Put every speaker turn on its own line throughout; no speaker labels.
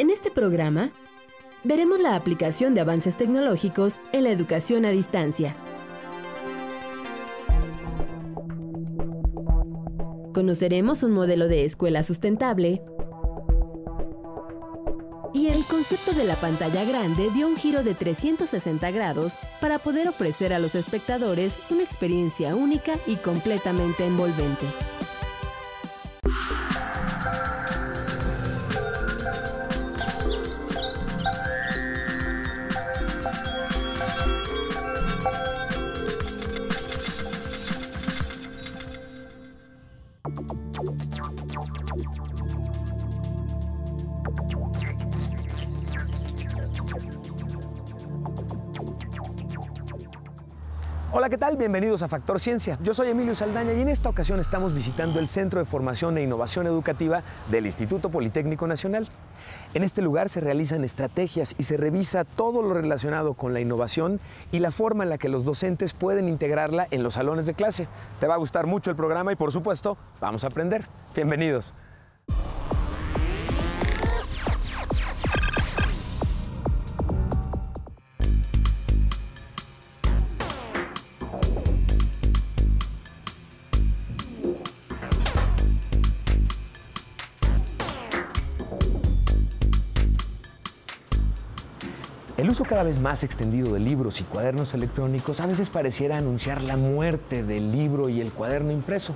En este programa, veremos la aplicación de avances tecnológicos en la educación a distancia. Conoceremos un modelo de escuela sustentable y el concepto de la pantalla grande dio un giro de 360 grados para poder ofrecer a los espectadores una experiencia única y completamente envolvente.
Hola, ¿qué tal? Bienvenidos a Factor Ciencia. Yo soy Emilio Saldaña y en esta ocasión estamos visitando el Centro de Formación e Innovación Educativa del Instituto Politécnico Nacional. En este lugar se realizan estrategias y se revisa todo lo relacionado con la innovación y la forma en la que los docentes pueden integrarla en los salones de clase. Te va a gustar mucho el programa y por supuesto, vamos a aprender. Bienvenidos. El uso cada vez más extendido de libros y cuadernos electrónicos a veces pareciera anunciar la muerte del libro y el cuaderno impreso.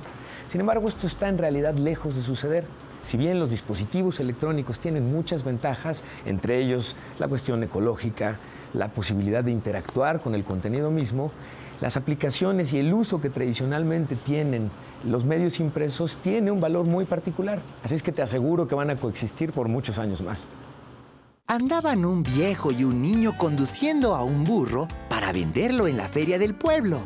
Sin embargo, esto está en realidad lejos de suceder. Si bien los dispositivos electrónicos tienen muchas ventajas, entre ellos la cuestión ecológica, la posibilidad de interactuar con el contenido mismo, las aplicaciones y el uso que tradicionalmente tienen los medios impresos tiene un valor muy particular. Así es que te aseguro que van a coexistir por muchos años más.
Andaban un viejo y un niño conduciendo a un burro para venderlo en la feria del pueblo.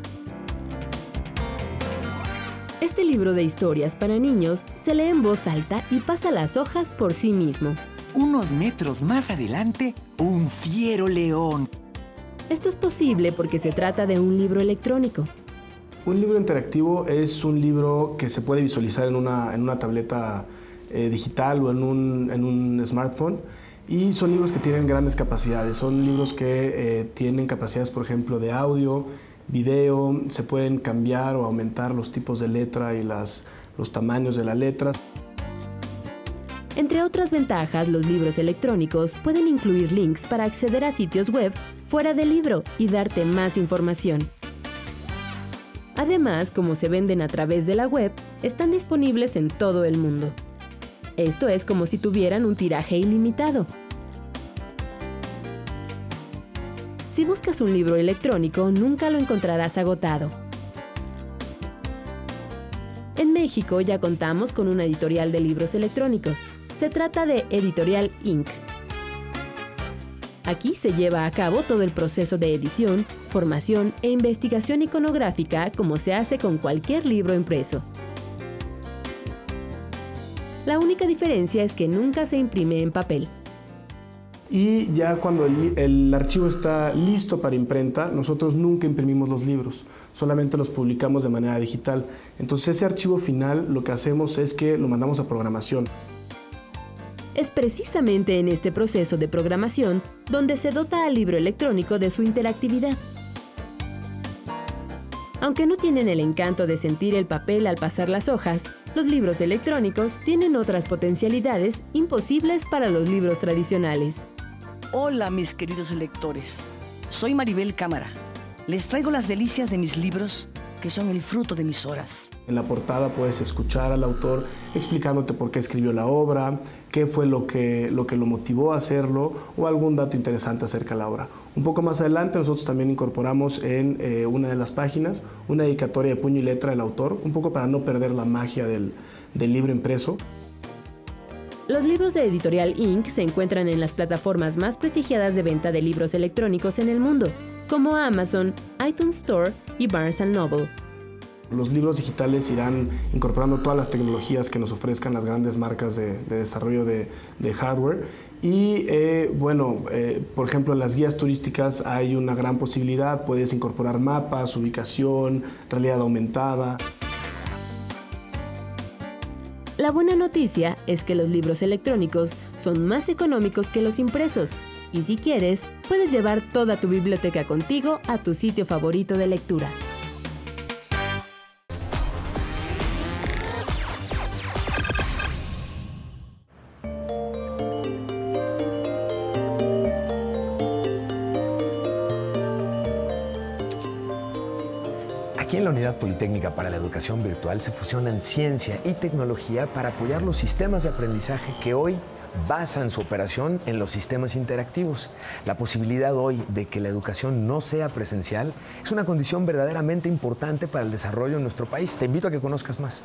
Este libro de historias para niños se lee en voz alta y pasa las hojas por sí mismo.
Unos metros más adelante, un fiero león.
Esto es posible porque se trata de un libro electrónico.
Un libro interactivo es un libro que se puede visualizar en una, en una tableta eh, digital o en un, en un smartphone y son libros que tienen grandes capacidades, son libros que eh, tienen capacidades, por ejemplo, de audio, video, se pueden cambiar o aumentar los tipos de letra y los tamaños de las letras.
Entre otras ventajas, los libros electrónicos pueden incluir links para acceder a sitios web fuera del libro y darte más información. Además, como se venden a través de la web, están disponibles en todo el mundo. Esto es como si tuvieran un tiraje ilimitado. Si buscas un libro electrónico, nunca lo encontrarás agotado. En México ya contamos con una editorial de libros electrónicos. Se trata de Editorial Inc. Aquí se lleva a cabo todo el proceso de edición, formación e investigación iconográfica como se hace con cualquier libro impreso. La única diferencia es que nunca se imprime en papel.
Y ya cuando el, el, archivo está listo para imprenta, nosotros nunca imprimimos los libros, solamente los publicamos de manera digital. Entonces ese archivo final lo que hacemos es que lo mandamos a programación.
Es precisamente en este proceso de programación donde se dota al libro electrónico de su interactividad. Aunque no tienen el encanto de sentir el papel al pasar las hojas, los libros electrónicos tienen otras potencialidades imposibles para los libros tradicionales.
Hola mis queridos lectores, soy Maribel Cámara. Les traigo las delicias de mis libros que son el fruto de mis horas.
En la portada puedes escuchar al autor explicándote por qué escribió la obra, qué fue lo que, lo que lo motivó a hacerlo o algún dato interesante acerca de la obra. Un poco más adelante nosotros también incorporamos en eh, una de las páginas una dedicatoria de puño y letra del autor, un poco para no perder la magia del, del libro impreso.
Los libros de Editorial Inc. se encuentran en las plataformas más prestigiadas de venta de libros electrónicos en el mundo, como Amazon, iTunes Store y Barnes Noble.
Los libros digitales irán incorporando todas las tecnologías que nos ofrezcan las grandes marcas de, de desarrollo de, de, hardware. Y eh, bueno, eh, por ejemplo, en las guías turísticas hay una gran posibilidad, puedes incorporar mapas, ubicación, realidad aumentada.
La La buena noticia es que los libros electrónicos son más económicos que los impresos y si quieres, puedes llevar toda tu biblioteca contigo a tu sitio favorito de lectura.
Aquí en la Unidad Politécnica para la Educación Virtual se fusionan ciencia y tecnología para apoyar los sistemas de aprendizaje que hoy basan su operación en los sistemas interactivos. La posibilidad hoy de que la educación no sea presencial es una condición verdaderamente importante para el desarrollo en nuestro país. Te invito a que conozcas más.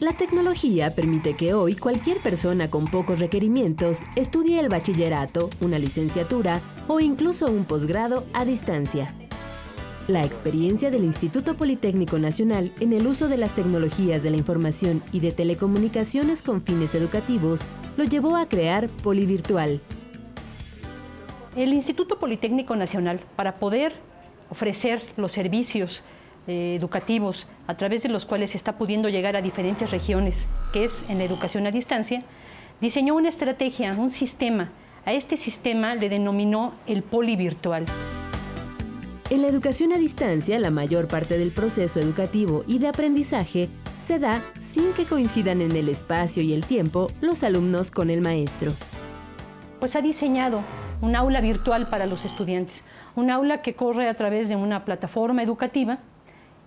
La tecnología permite que hoy cualquier persona con pocos requerimientos estudie el bachillerato, una licenciatura o incluso un posgrado a distancia. La experiencia del Instituto Politécnico Nacional en el uso de las tecnologías de la información y de telecomunicaciones con fines educativos lo llevó a crear Polivirtual.
El Instituto Politécnico Nacional, para poder ofrecer los servicios eh, educativos a través de los cuales se está pudiendo llegar a diferentes regiones, que es en la educación a distancia, diseñó una estrategia, un sistema. A este sistema le denominó el polivirtual.
En la educación a distancia, la mayor parte del proceso educativo y de aprendizaje se da sin que coincidan en el espacio y el tiempo los alumnos con el maestro.
Pues ha diseñado un aula virtual para los estudiantes, un aula que corre a través de una plataforma educativa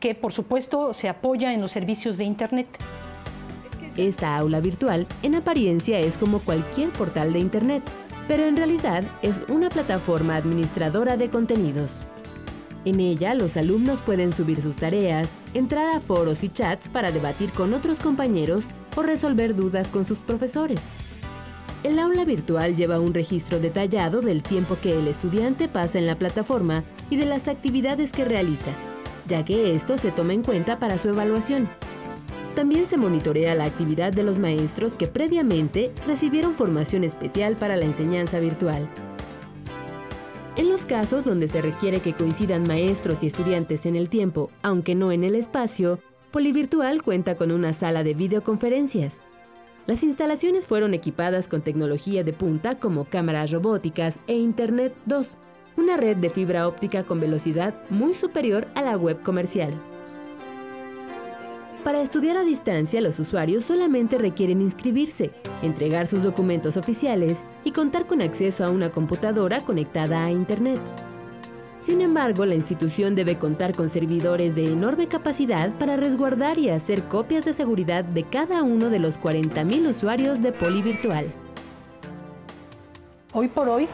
que por supuesto se apoya en los servicios de Internet.
Esta aula virtual en apariencia es como cualquier portal de Internet, pero en realidad es una plataforma administradora de contenidos. En ella los alumnos pueden subir sus tareas, entrar a foros y chats para debatir con otros compañeros o resolver dudas con sus profesores. El aula virtual lleva un registro detallado del tiempo que el estudiante pasa en la plataforma y de las actividades que realiza ya que esto se toma en cuenta para su evaluación. También se monitorea la actividad de los maestros que previamente recibieron formación especial para la enseñanza virtual. En los casos donde se requiere que coincidan maestros y estudiantes en el tiempo, aunque no en el espacio, Polivirtual cuenta con una sala de videoconferencias. Las instalaciones fueron equipadas con tecnología de punta como cámaras robóticas e Internet 2, una red de fibra óptica con velocidad muy superior a la web comercial. Para estudiar a distancia, los usuarios solamente requieren inscribirse, entregar sus documentos oficiales y contar con acceso a una computadora conectada a Internet. Sin embargo, la institución debe contar con servidores de enorme capacidad para resguardar y hacer copias de seguridad de cada uno de los 40.000 usuarios de Polivirtual.
Hoy por hoy,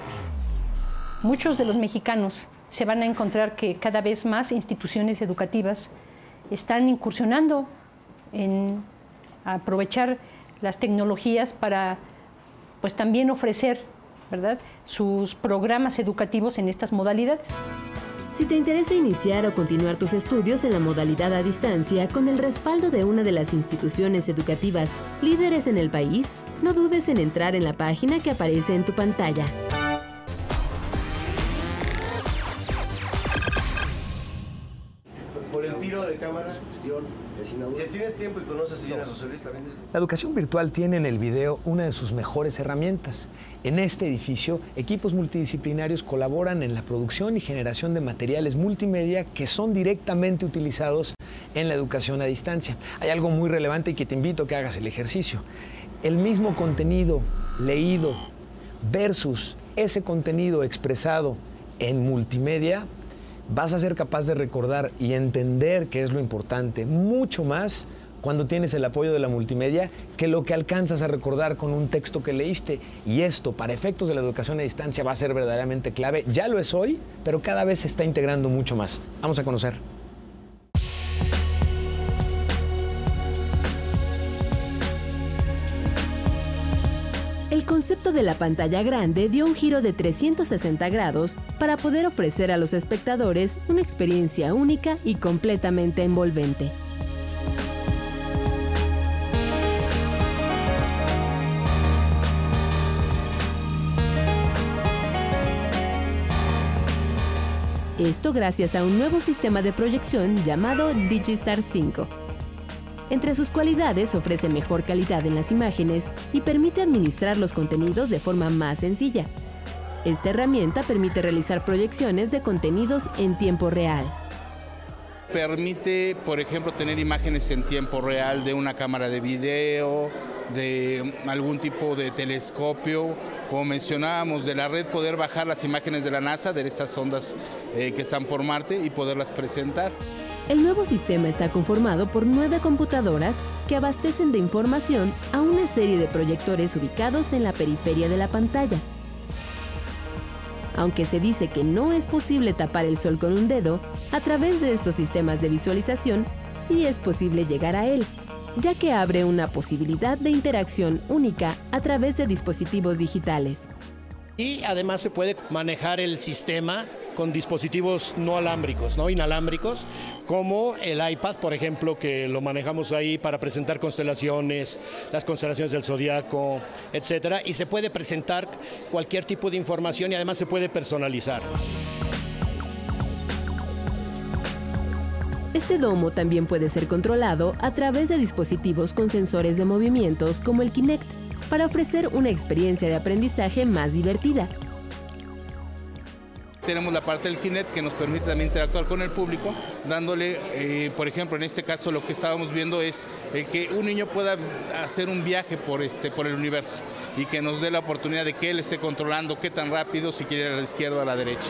muchos de los mexicanos se van a encontrar que cada vez más instituciones educativas están incursionando en aprovechar las tecnologías para pues también ofrecer ¿verdad? sus programas educativos en estas modalidades.
Si te interesa iniciar o continuar tus estudios en la modalidad a distancia con el respaldo de una de las instituciones educativas líderes en el país, no dudes en entrar en la página que aparece en tu pantalla.
Si tienes tiempo y conoces La educación virtual tiene en el video una de sus mejores herramientas. En este edificio, equipos multidisciplinarios colaboran en la producción y generación de materiales multimedia que son directamente utilizados en la educación a distancia. Hay algo muy relevante y que te invito a que hagas el ejercicio. El mismo contenido leído versus ese contenido expresado en multimedia vas a ser capaz de recordar y entender qué es lo importante mucho más cuando tienes el apoyo de la multimedia que lo que alcanzas a recordar con un texto que leíste. Y esto, para efectos de la educación a distancia, va a ser verdaderamente clave. Ya lo es hoy, pero cada vez se está integrando mucho más. Vamos a conocer.
El concepto de la pantalla grande dio un giro de 360 grados para poder ofrecer a los espectadores una experiencia única y completamente envolvente. Esto gracias a un nuevo sistema de proyección llamado Digistar 5. Entre sus cualidades ofrece mejor calidad en las imágenes y permite administrar los contenidos de forma más sencilla. Esta herramienta permite realizar proyecciones de contenidos en tiempo real.
Permite, por ejemplo, tener imágenes en tiempo real de una cámara de video, de algún tipo de telescopio, como mencionábamos, de la red, poder bajar las imágenes de la NASA, de estas ondas eh, que están por Marte y poderlas presentar.
El nuevo sistema está conformado por nueve computadoras que abastecen de información a una serie de proyectores ubicados en la periferia de la pantalla. Aunque se dice que no es posible tapar el sol con un dedo, a través de estos sistemas de visualización sí es posible llegar a él, ya que abre una posibilidad de interacción única a través de dispositivos digitales.
Y además se puede manejar el sistema con dispositivos no alámbricos, no inalámbricos, como el iPad, por ejemplo, que lo manejamos ahí para presentar constelaciones, las constelaciones del zodiaco, etcétera, y se puede presentar cualquier tipo de información y además se puede personalizar.
Este domo también puede ser controlado a través de dispositivos con sensores de movimientos como el Kinect para ofrecer una experiencia de aprendizaje más divertida.
Tenemos la parte del Kinect que nos permite también interactuar con el público, dándole, eh, por ejemplo, en este caso lo que estábamos viendo es eh, que un niño pueda hacer un viaje por, este, por el universo y que nos dé la oportunidad de que él esté controlando qué tan rápido, si quiere a la izquierda o a la derecha.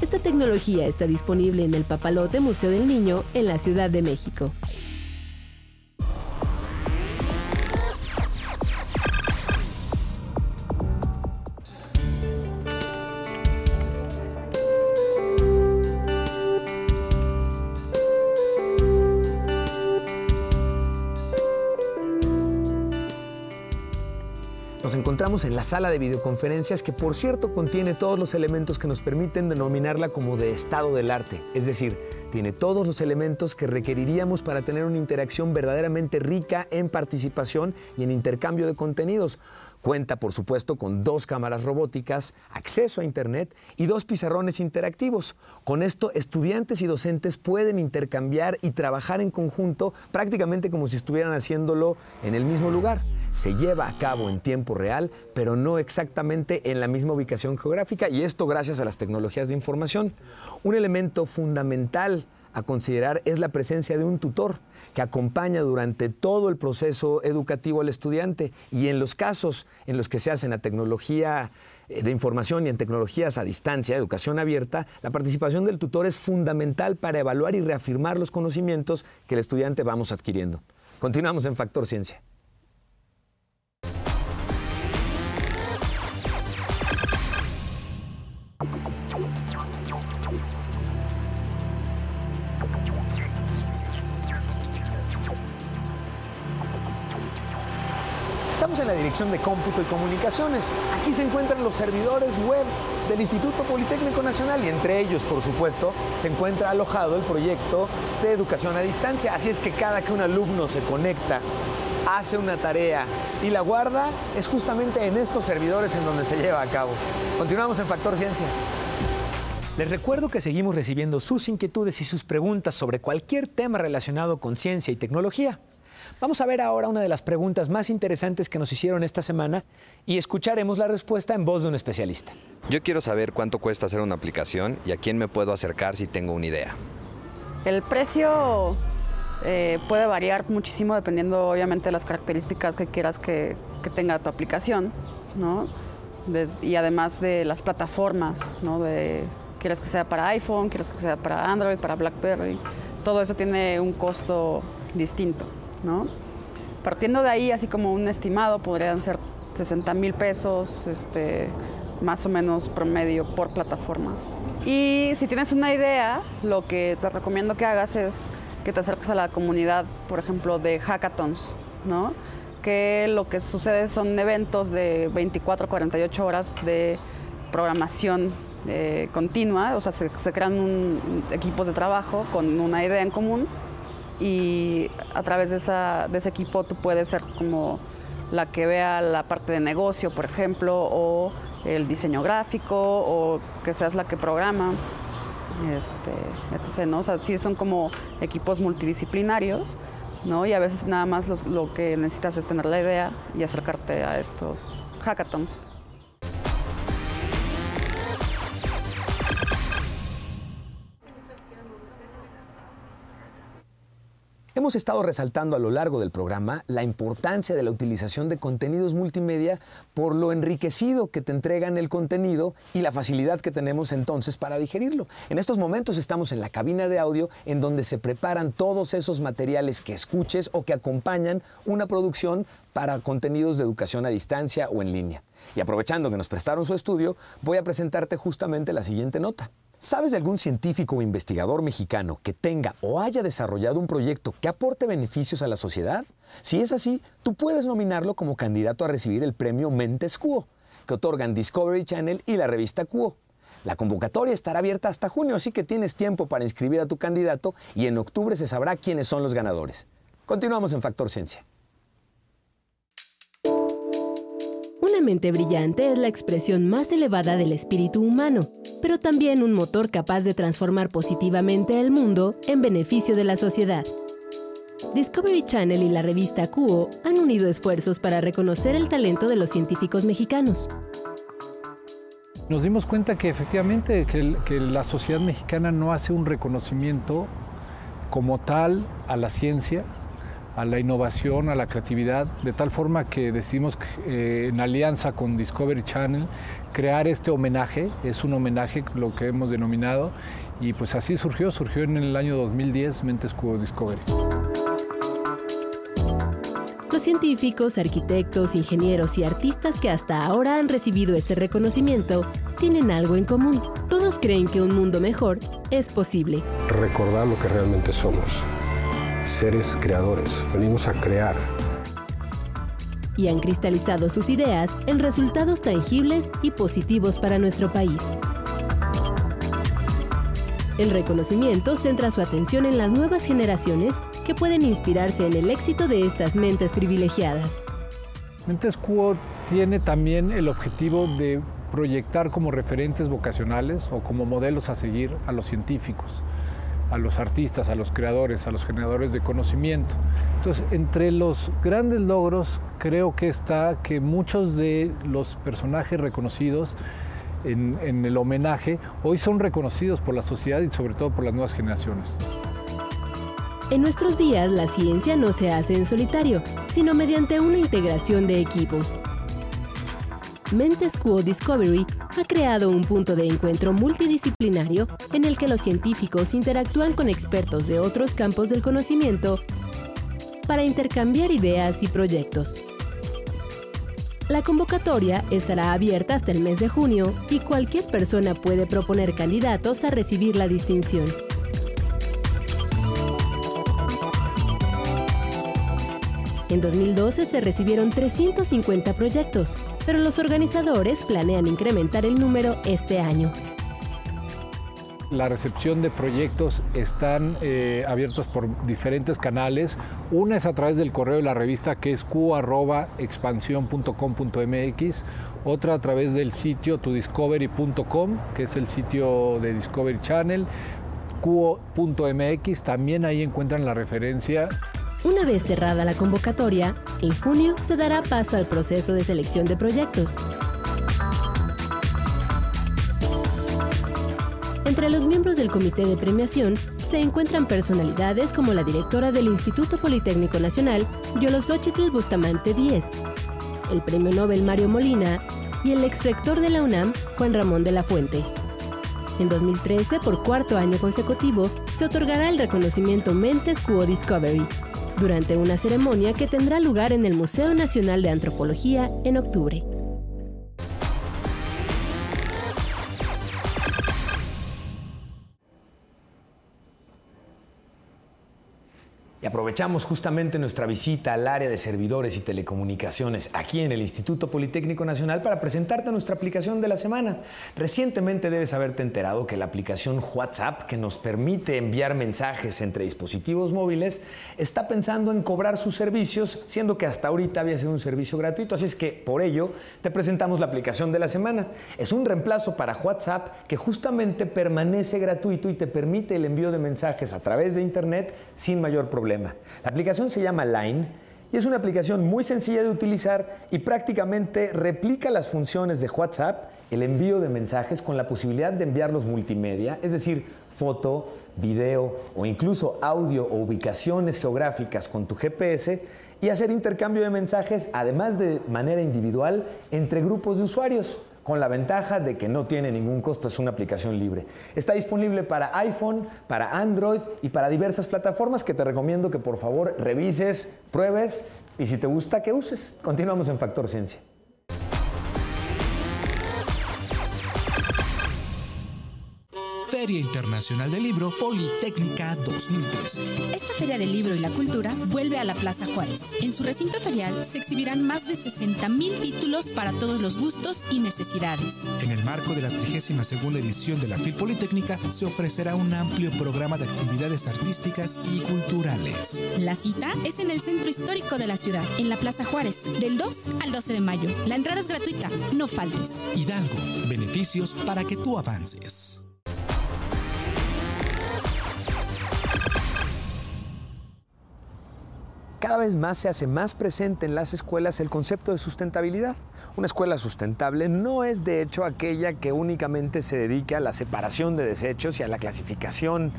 Esta tecnología está disponible en el Papalote Museo del Niño en la Ciudad de México.
Encontramos en la sala de videoconferencias que por cierto contiene todos los elementos que nos permiten denominarla como de estado del arte, es decir, tiene todos los elementos que requeriríamos para tener una interacción verdaderamente rica en participación y en intercambio de contenidos. Cuenta, por supuesto, con dos cámaras robóticas, acceso a Internet y dos pizarrones interactivos. Con esto, estudiantes y docentes pueden intercambiar y trabajar en conjunto prácticamente como si estuvieran haciéndolo en el mismo lugar. Se lleva a cabo en tiempo real, pero no exactamente en la misma ubicación geográfica y esto gracias a las tecnologías de información. Un elemento fundamental a considerar es la presencia de un tutor que acompaña durante todo el proceso educativo al estudiante y en los casos en los que se hace en la tecnología eh, de información y en tecnologías a distancia, educación abierta, la participación del tutor es fundamental para evaluar y reafirmar los conocimientos que el estudiante vamos adquiriendo. Continuamos en Factor Ciencia. La Dirección de Cómputo y Comunicaciones. Aquí se encuentran los servidores web del Instituto Politécnico Nacional y entre ellos, por supuesto, se encuentra alojado el proyecto de educación a distancia. Así es que cada que un alumno se conecta, hace una tarea y la guarda, es justamente en estos servidores en donde se lleva a cabo. Continuamos en Factor Ciencia. Les recuerdo que seguimos recibiendo sus inquietudes y sus preguntas sobre cualquier tema relacionado con ciencia y tecnología. Vamos a ver ahora una de las preguntas más interesantes que nos hicieron esta semana y escucharemos la respuesta en voz de un especialista.
Yo quiero saber cuánto cuesta hacer una aplicación y a quién me puedo acercar si tengo una idea.
El precio eh, puede variar muchísimo dependiendo obviamente de las características que quieras que, que tenga tu aplicación, ¿no? Des- y además de las plataformas, ¿no? De, quieres que sea para iPhone, quieres que sea para Android, para BlackBerry. Todo eso tiene un costo distinto, ¿no? Partiendo de ahí, así como un estimado, podrían ser 60 mil pesos, este, más o menos promedio por plataforma. Y si tienes una idea, lo que te recomiendo que hagas es que te acerques a la comunidad, por ejemplo, de hackathons, ¿no? Que lo que sucede son eventos de 24 48 horas de programación eh, continua, o sea, se, crean equipos de trabajo con una idea en común y a través de, esa- de ese equipo tú puedes ser como la que vea la parte de negocio, por ejemplo, o el diseño gráfico o que seas la que programa. Este, entonces, ¿no? O sea, sí son como equipos multidisciplinarios, ¿no? Y a veces nada más lo que necesitas es tener la idea y acercarte a estos hackathons.
Hemos estado resaltando a lo largo del programa la importancia de la utilización de contenidos multimedia por lo enriquecido que te entregan el contenido y la facilidad que tenemos entonces para digerirlo. En estos momentos estamos en la cabina de audio en donde se preparan todos esos materiales que escuches o que acompañan una producción para contenidos de educación a distancia o en línea. Y aprovechando que nos prestaron su estudio, voy a presentarte justamente la siguiente nota. ¿Sabes de algún científico o investigador mexicano que tenga o haya desarrollado un proyecto que aporte beneficios a la sociedad? Si es así, tú puedes nominarlo como candidato a recibir el premio Mentes Quo, que otorgan Discovery Channel y la revista Quo. La convocatoria estará abierta hasta junio, así que tienes tiempo para inscribir a tu candidato y en octubre se sabrá quiénes son los ganadores. Continuamos en Factor Ciencia.
Brillante es la expresión más elevada del espíritu humano, pero también un motor capaz de transformar positivamente el mundo en beneficio de la sociedad. Discovery Channel y la revista Cuo han unido esfuerzos para reconocer el talento de los científicos mexicanos.
Nos dimos cuenta que efectivamente que la sociedad mexicana no hace un reconocimiento como tal a la ciencia, a la innovación, a la creatividad, de tal forma que decidimos eh, en alianza con Discovery Channel crear este homenaje, es un homenaje lo que hemos denominado, y pues así surgió, surgió en el año 2010 Mentes Cubo Discovery.
Los científicos, arquitectos, ingenieros y artistas que hasta ahora han recibido este reconocimiento tienen algo en común. Todos creen que un mundo mejor es posible.
Recordar lo que realmente somos seres creadores, venimos a crear.
Y han cristalizado sus ideas en resultados tangibles y positivos para nuestro país. El reconocimiento centra su atención en las nuevas generaciones que pueden inspirarse en el éxito de estas mentes privilegiadas.
Mentes Quo tiene también el objetivo de proyectar como referentes vocacionales o como modelos a seguir a los científicos a los artistas, a los creadores, a los generadores de conocimiento. Entonces, entre los grandes logros creo que está que muchos de los personajes reconocidos en, el homenaje hoy son reconocidos por la sociedad y sobre todo por las nuevas generaciones.
En nuestros días la ciencia no se hace en solitario, sino mediante una integración de equipos. Mentes Quo Discovery ha creado un punto de encuentro multidisciplinario en el que los científicos interactúan con expertos de otros campos del conocimiento para intercambiar ideas y proyectos. La convocatoria estará abierta hasta el mes de junio y cualquier persona puede proponer candidatos a recibir la distinción. En 2012 se recibieron 350 proyectos, pero los organizadores planean incrementar el número este año.
La recepción de proyectos están eh, abiertos por diferentes canales. Una es a través del correo de la revista que es q.expansión.com.mx, otra a través del sitio tudiscovery.com, que es el sitio de Discovery Channel, q.mx, también ahí encuentran la referencia.
Una vez cerrada la convocatoria, en junio se dará paso al proceso de selección de proyectos. Entre los miembros del comité de premiación se encuentran personalidades como la directora del Instituto Politécnico Nacional, Yolosóchitl Bustamante Díez, el premio Nobel Mario Molina y el exrector de la UNAM, Juan Ramón de la Fuente. En 2013, por cuarto año consecutivo, se otorgará el reconocimiento Mentes Quo Discovery, durante una ceremonia que tendrá lugar en el Museo Nacional de Antropología en octubre.
Aprovechamos justamente nuestra visita al área de servidores y telecomunicaciones aquí en el Instituto Politécnico Nacional para presentarte nuestra aplicación de la semana. Recientemente debes haberte enterado que la aplicación WhatsApp, que nos permite enviar mensajes entre dispositivos móviles, está pensando en cobrar sus servicios, siendo que hasta ahorita había sido un servicio gratuito. Así es que por ello te presentamos la aplicación de la semana. Es un reemplazo para WhatsApp que justamente permanece gratuito y te permite el envío de mensajes a través de Internet sin mayor problema. La aplicación se llama Line y es una aplicación muy sencilla de utilizar y prácticamente replica las funciones de WhatsApp, el envío de mensajes con la posibilidad de enviarlos multimedia, es decir, foto, video o incluso audio o ubicaciones geográficas con tu GPS y hacer intercambio de mensajes, además de manera individual, entre grupos de usuarios con la ventaja de que no tiene ningún costo, es una aplicación libre. Está disponible para iPhone, para Android y para diversas plataformas que te recomiendo que por favor revises, pruebes y si te gusta que uses. Continuamos en Factor Ciencia.
Feria Internacional del Libro Politécnica 2013.
Esta Feria del Libro y la Cultura vuelve a la Plaza Juárez. En su recinto ferial se exhibirán más de 60.000 títulos para todos los gustos y necesidades.
En el marco de la 32 edición de la FIL Politécnica se ofrecerá un amplio programa de actividades artísticas y culturales.
La cita es en el centro histórico de la ciudad, en la Plaza Juárez, del 2 al 12 de mayo. La entrada es gratuita, no faltes.
Hidalgo, beneficios para que tú avances.
Cada vez más se hace más presente en las escuelas el concepto de sustentabilidad. Una escuela sustentable no es de hecho aquella que únicamente se dedica a la separación de desechos y a la clasificación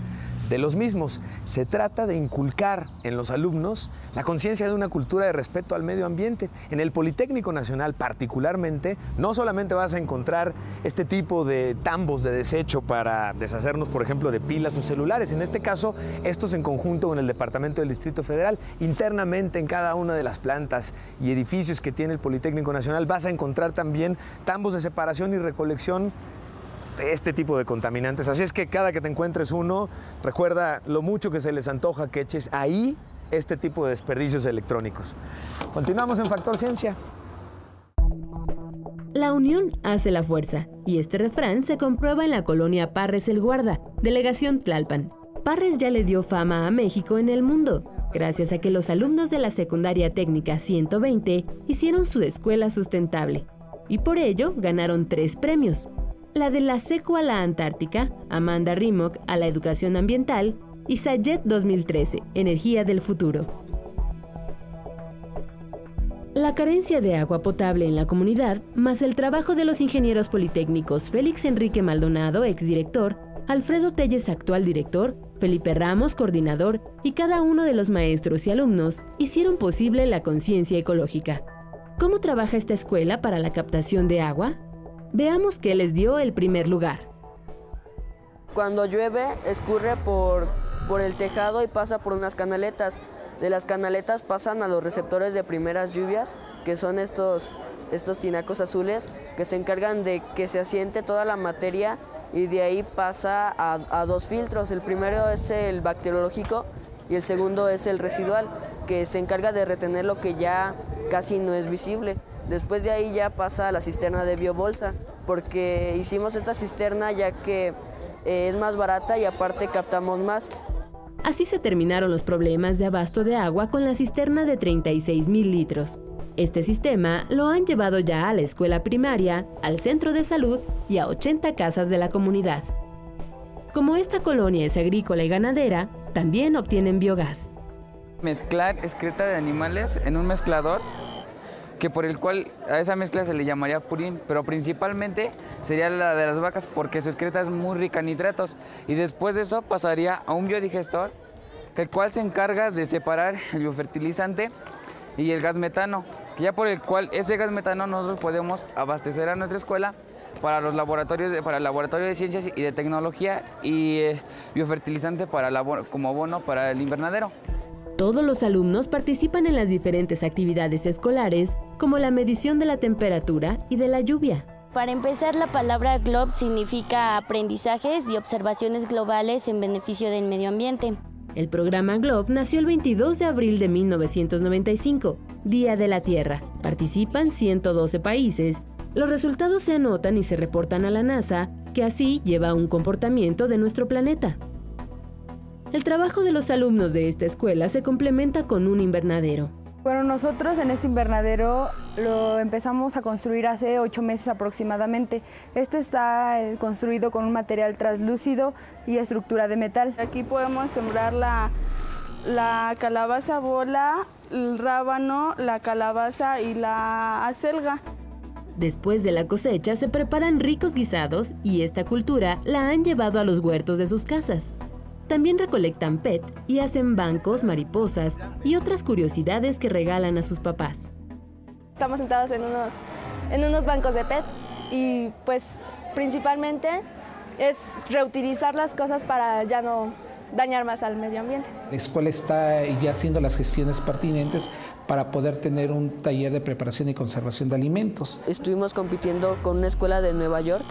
de los mismos. Se trata de inculcar en los alumnos la conciencia de una cultura de respeto al medio ambiente. En el Politécnico Nacional particularmente, no solamente vas a encontrar este tipo de tambos de desecho para deshacernos, por ejemplo, de pilas o celulares. En este caso, estos en conjunto con el Departamento del Distrito Federal. Internamente en cada una de las plantas y edificios que tiene el Politécnico Nacional vas a encontrar también tambos de separación y recolección este tipo de contaminantes. Así es que cada que te encuentres uno, recuerda lo mucho que se les antoja que eches ahí este tipo de desperdicios electrónicos. Continuamos en Factor Ciencia.
La unión hace la fuerza, y este refrán se comprueba en la colonia Parres el Guarda, delegación Tlalpan. Parres ya le dio fama a México en el mundo, gracias a que los alumnos de la Secundaria Técnica 120 hicieron su escuela sustentable, y por ello ganaron tres premios, la de la SECO a la Antártica, Amanda Rimmock a la Educación Ambiental y Sayet 2013, Energía del Futuro. La carencia de agua potable en la comunidad, más el trabajo de los ingenieros politécnicos Félix Enrique Maldonado, exdirector, Alfredo Telles, actual director, Felipe Ramos, coordinador, y cada uno de los maestros y alumnos hicieron posible la conciencia ecológica. ¿Cómo trabaja esta escuela para la captación de agua? Veamos qué les dio el primer lugar.
Cuando llueve, escurre por, por el tejado y pasa por unas canaletas. De las canaletas pasan a los receptores de primeras lluvias, que son estos, estos tinacos azules, que se encargan de que se asiente toda la materia y de ahí pasa a, a dos filtros. El primero es el bacteriológico y el segundo es el residual, que se encarga de retener lo que ya casi no es visible. Después de ahí ya pasa a la cisterna de biobolsa, porque hicimos esta cisterna ya que eh, es más barata y aparte captamos más.
Así se terminaron los problemas de abasto de agua con la cisterna de 36 mil litros. Este sistema lo han llevado ya a la escuela primaria, al centro de salud y a 80 casas de la comunidad. Como esta colonia es agrícola y ganadera, también obtienen biogás.
Mezclar excreta de animales en un mezclador que por el cual a esa mezcla se le llamaría purín, pero principalmente sería la de las vacas porque su excreta es muy rica en nitratos. Y después de eso pasaría a un biodigestor, el cual se encarga de separar el biofertilizante y el gas metano, ya por el cual ese gas metano nosotros podemos abastecer a nuestra escuela para los laboratorios, para el laboratorio de ciencias y de tecnología y eh, biofertilizante para como abono para el invernadero.
Todos los alumnos participan en las diferentes actividades escolares, como la medición de la temperatura y de la lluvia.
Para empezar, la palabra GLOB significa aprendizajes y observaciones globales en beneficio del medio ambiente.
El programa GLOBE nació el 22 de abril de 1995, Día de la Tierra. Participan 112 países. Los resultados se anotan y se reportan a la NASA, que así lleva un comportamiento de nuestro planeta. El trabajo de los alumnos de esta escuela se complementa con un invernadero.
Bueno, nosotros en este invernadero lo empezamos a construir hace ocho meses aproximadamente. Este está eh, construido con un material translúcido y estructura de metal.
Aquí podemos sembrar la, la calabaza bola, el rábano, la calabaza y la acelga.
Después de la cosecha se preparan ricos guisados y esta cultura la han llevado a los huertos de sus casas. También recolectan PET y hacen bancos, mariposas y otras curiosidades que regalan a sus papás.
Estamos sentados en unos, en unos bancos de PET y pues principalmente es reutilizar las cosas para ya no dañar más al medio ambiente.
La escuela está ya haciendo las gestiones pertinentes para poder tener un taller de preparación y conservación de alimentos.
Estuvimos compitiendo con una escuela de Nueva York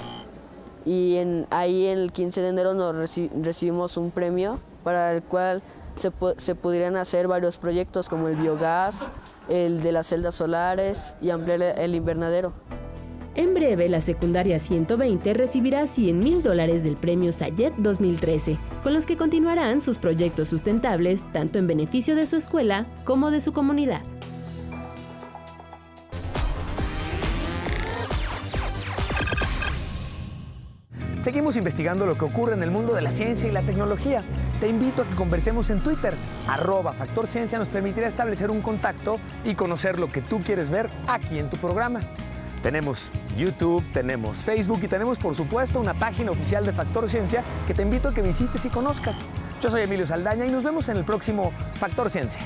y en, ahí el 15 de enero nos recibimos un premio para el cual se, se pudieran hacer varios proyectos como el biogás, el de las celdas solares y ampliar el invernadero.
En breve, la secundaria 120 recibirá 100 mil dólares del premio Sayet 2013, con los que continuarán sus proyectos sustentables tanto en beneficio de su escuela como de su comunidad.
Seguimos investigando lo que ocurre en el mundo de la ciencia y la tecnología. Te invito a que conversemos en Twitter. Arroba Factor Ciencia nos permitirá establecer un contacto y conocer lo que tú quieres ver aquí en tu programa. Tenemos YouTube, tenemos Facebook y tenemos por supuesto una página oficial de Factor Ciencia que te invito a que visites y conozcas. Yo soy Emilio Saldaña y nos vemos en el próximo Factor Ciencia.